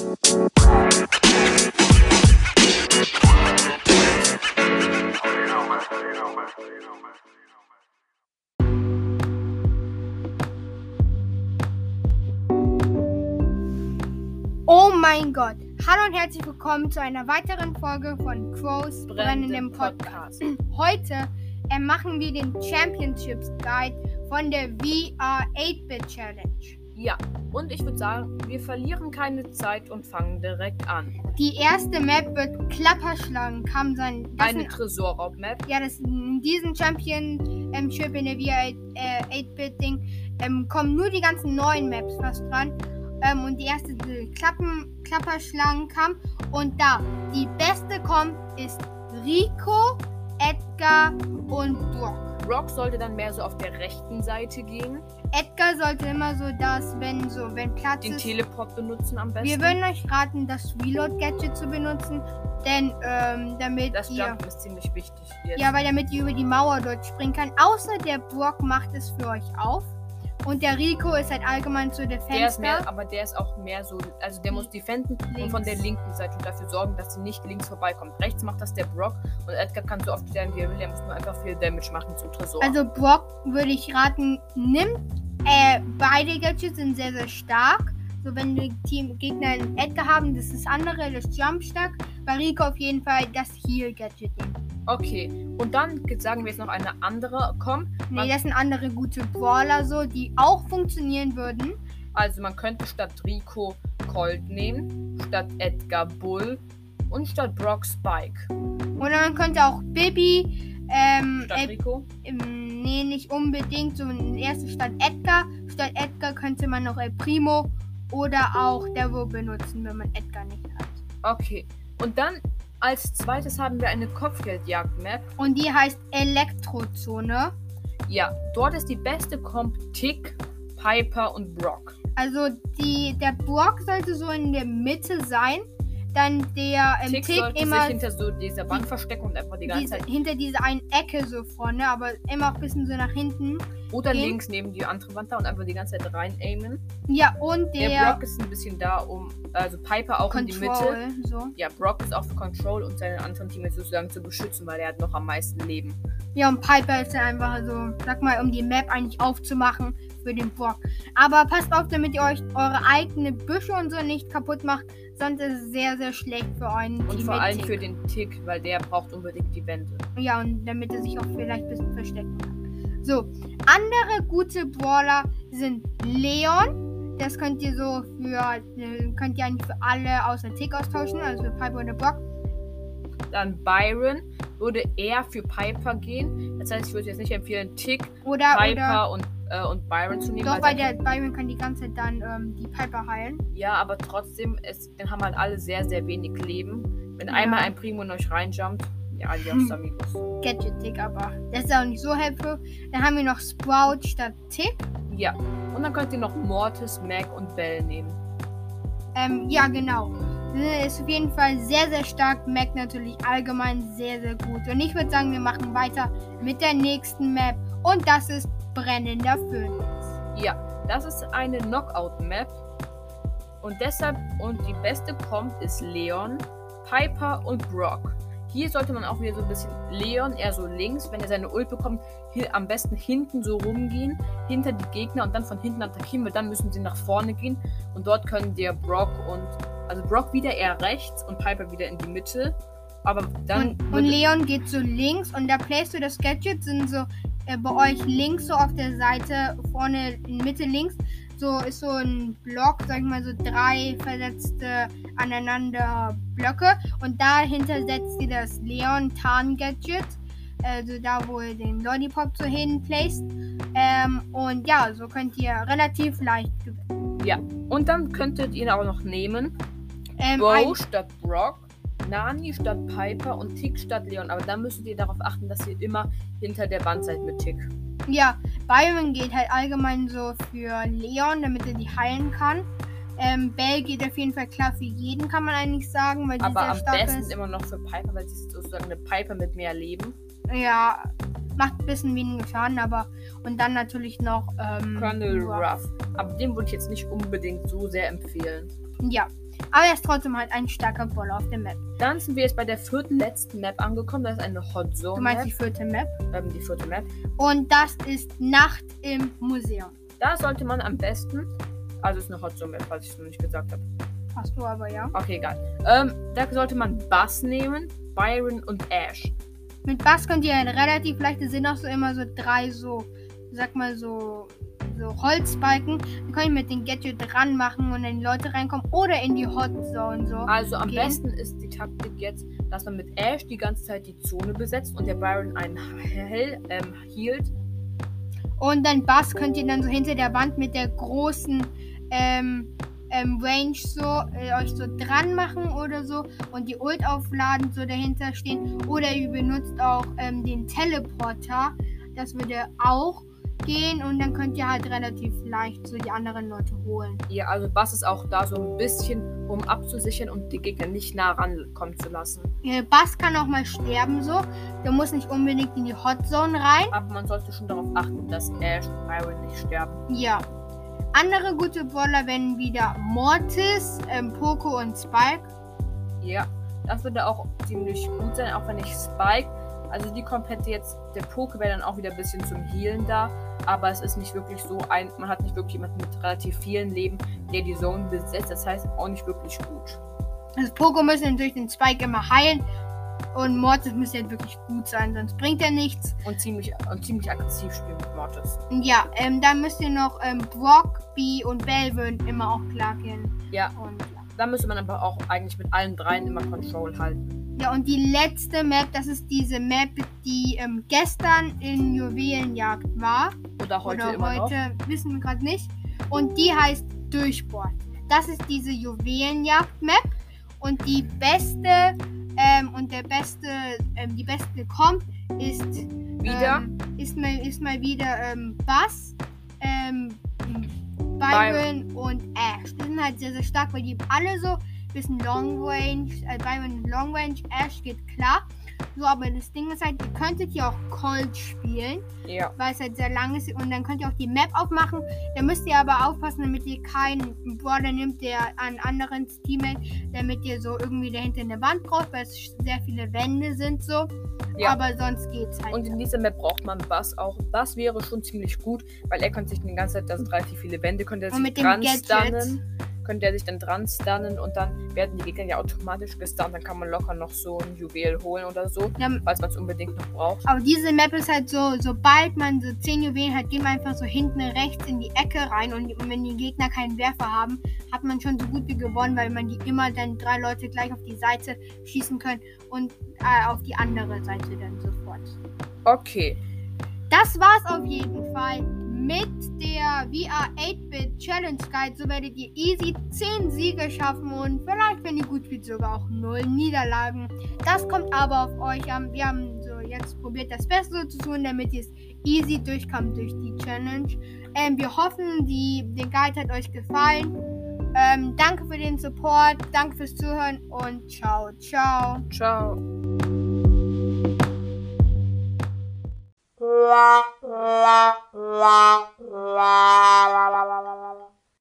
Oh mein Gott! Hallo und herzlich willkommen zu einer weiteren Folge von Crows brennendem Podcast. Heute äh, machen wir den Championships Guide von der VR 8-Bit Challenge. Ja, und ich würde sagen, wir verlieren keine Zeit und fangen direkt an. Die erste Map wird Klapperschlangenkamm sein. Das Eine Tresorraub-Map. ja, das in diesem Championship in der VR 8-Bit Ding ähm, kommen nur die ganzen neuen Maps fast dran. Ähm, und die erste die Klappen, Klapperschlangenkamm. Und da die beste kommt, ist Rico, Edgar und Brock. Brock sollte dann mehr so auf der rechten Seite gehen, Edgar sollte immer so das, wenn so, wenn Platz den ist. Teleport benutzen am besten. Wir würden euch raten, das Reload-Gadget zu benutzen, denn ähm, damit das ihr. Jump ist ziemlich wichtig jetzt. Ja, weil damit ihr über die Mauer dort springen kann. Außer der Brock macht es für euch auf. Und der Rico ist halt allgemein so der der ist mehr, aber der ist auch mehr so, also der muss defenden und Links. von der linken Seite und dafür sorgen, dass sie nicht links vorbeikommt. Rechts macht das der Brock und Edgar kann so oft sterben, wie er will. Er muss nur einfach viel Damage machen zum Tresor. Also Brock würde ich raten, nimmt. Äh, beide Gadgets sind sehr, sehr stark. So wenn die Team Gegner einen Edgar haben, das ist das andere, das Jump stark. Bei Rico auf jeden Fall das Heal Gadget. okay, und dann sagen wir jetzt noch eine andere. Komm, Nee, das sind andere gute Brawler so, die auch funktionieren würden. Also man könnte statt Rico Colt nehmen, statt Edgar Bull und statt Brock Spike. Oder man könnte auch Bibi, ähm, Statt äh, Rico? ähm, nee, nicht unbedingt, so in erster statt Edgar. Statt Edgar könnte man noch El Primo oder auch Devo benutzen, wenn man Edgar nicht hat. Okay. Und dann als zweites haben wir eine Kopfgeldjagd-Map. Und die heißt Elektrozone. Ja, dort ist die beste Comp Tick, Piper und Brock. Also die, der Brock sollte so in der Mitte sein. Dann der ähm, Tick Tick immer sich hinter so dieser Wand verstecken und einfach die ganze diese, Zeit. hinter dieser einen Ecke so vorne, aber immer auch ein bisschen so nach hinten. Oder gehen. links neben die andere Wand da und einfach die ganze Zeit rein aimen. Ja, und Der, der, Brock ist ein bisschen da, um. Also Piper auch in die Mitte. Control. So. Ja, Brock ist auch für Control und seine anderen Teammates sozusagen zu beschützen, weil er hat noch am meisten Leben. Ja, und Piper ist dann einfach so, sag mal, um die Map eigentlich aufzumachen für den Brock. Aber passt auf, damit ihr euch eure eigene Büsche und so nicht kaputt macht, sonst ist es sehr, sehr schlecht für euren Und Team vor allem für den Tick, weil der braucht unbedingt die Wände. Ja, und damit er sich auch vielleicht ein bisschen verstecken kann. So, andere gute Brawler sind Leon. Das könnt ihr so für, könnt ihr eigentlich für alle außer Tick austauschen, also für Piper und Brock. Dann Byron würde eher für Piper gehen. Das heißt, ich würde jetzt nicht empfehlen, Tick, Oder, oder, Piper und, äh, und Byron zu nehmen. doch, weil der Byron kann die ganze Zeit dann ähm, die Piper heilen. ja, aber trotzdem, es, dann haben halt alle sehr, sehr wenig Leben. Wenn Ja. einmal ein Primo in euch reinjumpt, ja, adios, amigos. Gadget Tick, aber das ist auch nicht so helpful. Dann haben wir noch Sprout statt Tick. Ja. Und dann könnt ihr noch Mortis, Mac und Bell nehmen. Ähm, ja, genau. Äh, Ist auf jeden Fall sehr, sehr stark. Mac natürlich allgemein sehr, sehr gut. Und ich würde sagen, wir machen weiter mit der nächsten Map. Und das ist Brennender Phönix. Ja, das ist eine Knockout-Map. Und deshalb, und die beste kommt, ist Leon, Piper und Brock. Hier sollte man auch wieder so ein bisschen Leon eher so links, wenn er seine Ult bekommt, hier am besten hinten so rumgehen, hinter die Gegner und dann von hinten attackieren, weil dann müssen sie nach vorne gehen und dort können der Brock und, also Brock wieder eher rechts und Piper wieder in die Mitte. Aber dann Und, und Leon geht so links und da playst du das Gadget, sind so äh, bei euch links so auf der Seite, vorne in Mitte links, so ist so ein Block, sag ich mal so drei versetzte aneinander Blöcke und dahinter setzt ihr das Leon Tarn Gadget, also da wo ihr den Lollipop so hinplaced. Ähm, und ja, so könnt ihr relativ leicht gewinnen. ja. Und dann könntet ihr auch noch nehmen Ähm, Bo statt Brock, Nani statt Piper und Tick statt Leon. Aber dann müsstet ihr darauf achten, dass ihr immer hinter der Wand seid mit Tick. Ja, Byron geht halt allgemein so für Leon, damit er die heilen kann. Ähm, Bell geht auf jeden Fall klar für jeden, kann man eigentlich sagen, weil sie Aber sehr am stark besten ist. immer noch für Piper, weil sie ist sozusagen eine Piper mit mehr Leben. Ja, macht ein bisschen weniger Schaden, aber und dann natürlich noch ähm, Colonel Ruff. Ruff. Aber den würde ich jetzt nicht unbedingt so sehr empfehlen. Ja, Aber er ist trotzdem halt ein starker Brawler auf der Map. Dann sind wir jetzt bei der vierten letzten Map angekommen. Das ist eine Hot Zone. Du meinst Map. die vierte Map? ähm, die vierte Map. Und das ist Nacht im Museum. Da sollte man am besten. Also ist eine Hot Zone Map, falls ich es noch nicht gesagt habe. Hast du aber ja. Okay, egal. Ähm, da sollte man Bass nehmen, Byron und Ash. Mit Bass könnt ihr halt relativ leicht, es sind auch so immer so drei so, sag mal so, so Holzbalken. Die könnt ihr mit dem Gadget dran machen und dann die Leute reinkommen oder in die Hot Zone so. Also am gehen. besten ist die Taktik jetzt, dass man mit Ash die ganze Zeit die Zone besetzt und der Byron einen Hell ähm, hielt. Und dann Bass könnt ihr dann so hinter der Wand mit der großen ähm, ähm, Range so äh, euch so dran machen oder so und die Ult aufladen so dahinter stehen. Oder ihr benutzt auch ähm, den Teleporter. Das würde auch gehen und dann könnt ihr halt relativ leicht so die anderen Leute holen. Ja, also Bass ist auch da so ein bisschen, um abzusichern und die Gegner nicht nah rankommen zu lassen. Äh, Bass kann auch mal sterben so. Der muss nicht unbedingt in die Hot Zone rein. Aber man sollte schon darauf achten, dass Ash und Byron nicht sterben. Ja. Andere gute Brawler wären wieder Mortis, ähm, Poco und Spike. Ja, das würde auch ziemlich gut sein, auch wenn ich Spike. Also die komplette jetzt, der Poke wäre dann auch wieder ein bisschen zum Healen da. Aber es ist nicht wirklich so ein, man hat nicht wirklich jemanden mit relativ vielen Leben, der die Zone besetzt. Das heißt auch nicht wirklich gut. Also Poco müsste natürlich den Spike immer heilen. Und Mortis müsste halt wirklich gut sein, sonst bringt er nichts. Und ziemlich, und ziemlich aggressiv spielen mit Mortis. Ja, ähm, dann müsst ihr noch ähm, Brock, B und würden immer auch klar kennen. Ja, Und ja. da müsste man aber auch eigentlich mit allen dreien immer Control halten. Ja, und die letzte Map, das ist diese Map, die ähm, gestern in Juwelenjagd war. Oder heute Oder immer heute, wissen wir gerade nicht. Und die heißt Durchbohrt. Das ist diese Juwelenjagd-Map. Und die beste ähm, und der beste, ähm, die beste kommt, ist noch. Wieder. Ähm, ist, mal, ist mal wieder ähm, Bass, ähm, Byron und Ash. Die sind halt sehr, sehr stark, weil die alle so bisschen Long Range, äh, Byron Long Range, Ash geht klar. So, aber das Ding ist halt, ihr könntet hier auch Colt spielen, ja. weil es halt sehr lang ist und dann könnt ihr auch die Map aufmachen. Da müsst ihr aber aufpassen, damit ihr keinen Brawler nimmt, der an anderen Teammate, damit ihr so irgendwie dahinter eine Wand braucht, weil es sehr viele Wände sind so. Ja. Aber sonst geht's halt. Und in dieser Map braucht man Bass auch. Bass wäre schon ziemlich gut, weil er könnte sich die ganze Zeit, da sind relativ viele Wände, könnte er Und sich mit dem dran Gadget. stunnen. Könnte er sich dann dran stunnen und dann werden die Gegner ja automatisch gestunt. Dann kann man locker noch so ein Juwel holen oder so, Ja, falls man es unbedingt noch braucht. Aber diese Map ist halt so, sobald man so 10 Juwelen hat, geht man einfach so hinten rechts in die Ecke rein und wenn die Gegner keinen Werfer haben, hat man schon so gut wie gewonnen, weil man die immer dann drei Leute gleich auf die Seite schießen können und äh, auf die andere Seite dann sofort. Okay. Das war's auf jeden Fall mit der VR 8-Bit Challenge Guide, so werdet ihr easy 10 Siege schaffen und vielleicht, wenn ihr gut spielt, sogar auch 0 Niederlagen. Das kommt aber auf euch an. Wir haben so jetzt probiert, das Beste zu tun, damit ihr es easy durchkommt durch die Challenge. Ähm, wir hoffen, die, der Guide hat euch gefallen. Ähm, danke für den Support, danke fürs Zuhören und ciao, ciao. Ciao. la la la la la la la la